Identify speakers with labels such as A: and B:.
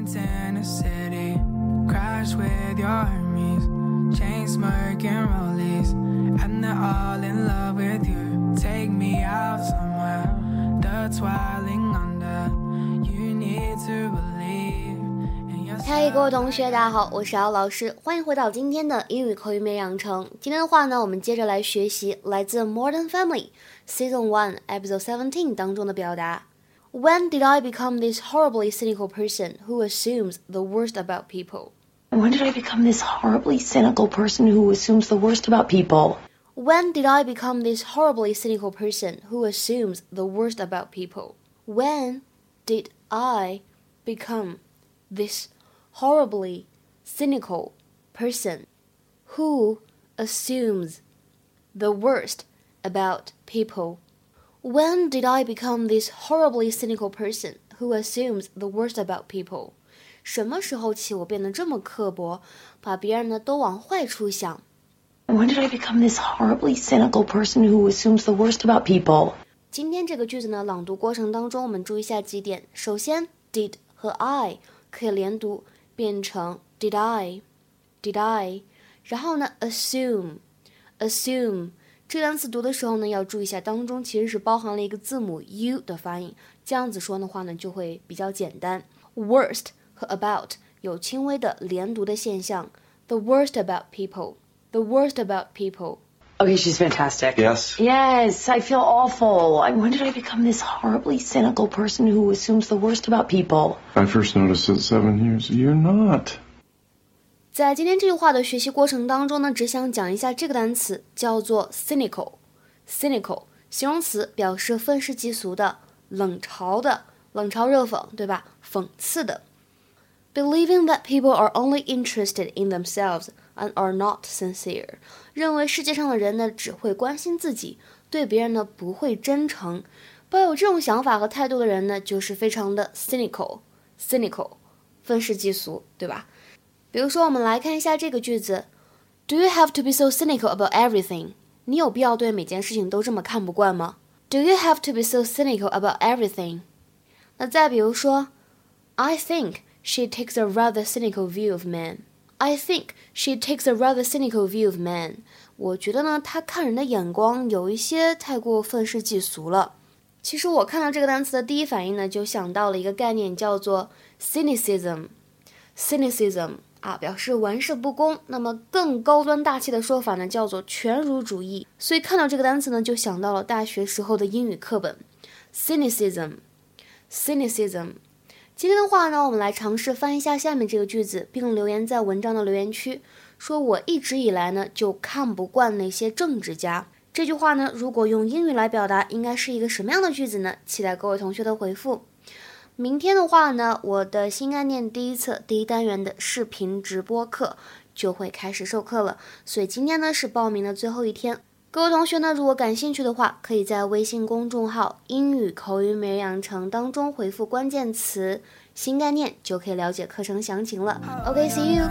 A: Went in a city, Crash with your armies, chain smirking rollies, and they're all in love with you. Take me out somewhere, the twirling under. You need to believe. in yourself.
B: 嗨，各位同学，大家好，我是姚老师，欢迎回到今天的英语口语美养成。今天的话呢，我们接着来学习来自《Modern Family》Season One Episode Seventeen 当中的表达。When did I become this horribly cynical person who assumes the worst about people?
C: When did I become this horribly cynical person who assumes the worst about people?
B: When did I become this horribly cynical person who assumes the worst about people? When did I become this horribly cynical person who assumes the worst about people? When did I become this horribly cynical person who assumes the worst about people? 什么时候起我变得这么刻薄，把别人呢都往坏处想？
C: When did I become this horribly cynical person who assumes the worst about people?
B: 今天这个句子呢，朗读过程当中我们注意一下几点。首先，did 和 I 可以连读，变成 did I，did I。然后呢，assume，assume 这个单词读的时候呢，要注意一下当中其实是包含了一个字母 u 的发音，这样子说的话呢就会比较简单。worst 和 about 有轻微的连读的现象。The worst about people，the worst about people。
C: Okay, she's fantastic.
D: Yes.
C: Yes, I feel awful. I- When did I become this horribly cynical person who assumes the worst about people?
D: I first noticed it seven years. You're not.
B: 在今天这句话的学习过程当中呢，只想讲一下这个单词，叫做 cynical。cynical 形容词，表示愤世嫉俗的、冷嘲的、冷嘲热讽，对吧？讽刺的。Believing that people are only interested in themselves and are not sincere，认为世界上的人呢只会关心自己，对别人呢不会真诚。抱有这种想法和态度的人呢，就是非常的 cynical，cynical，愤世嫉俗，对吧？比如说，我们来看一下这个句子：Do you have to be so cynical about everything？你有必要对每件事情都这么看不惯吗？Do you have to be so cynical about everything？那再比如说，I think she takes a rather cynical view of men. I think she takes a rather cynical view of men. 我觉得呢，她看人的眼光有一些太过愤世嫉俗了。其实我看到这个单词的第一反应呢，就想到了一个概念，叫做 cynicism。cynicism 啊，表示玩世不恭。那么更高端大气的说法呢，叫做全儒主义。所以看到这个单词呢，就想到了大学时候的英语课本，cynicism。cynicism。今天的话呢，我们来尝试翻译一下下面这个句子，并留言在文章的留言区，说我一直以来呢就看不惯那些政治家。这句话呢，如果用英语来表达，应该是一个什么样的句子呢？期待各位同学的回复。明天的话呢，我的新概念第一册第一单元的视频直播课就会开始授课了，所以今天呢是报名的最后一天。各位同学呢，如果感兴趣的话，可以在微信公众号英语口语美养成当中回复关键词新概念，就可以了解课程详情了。ok，see you。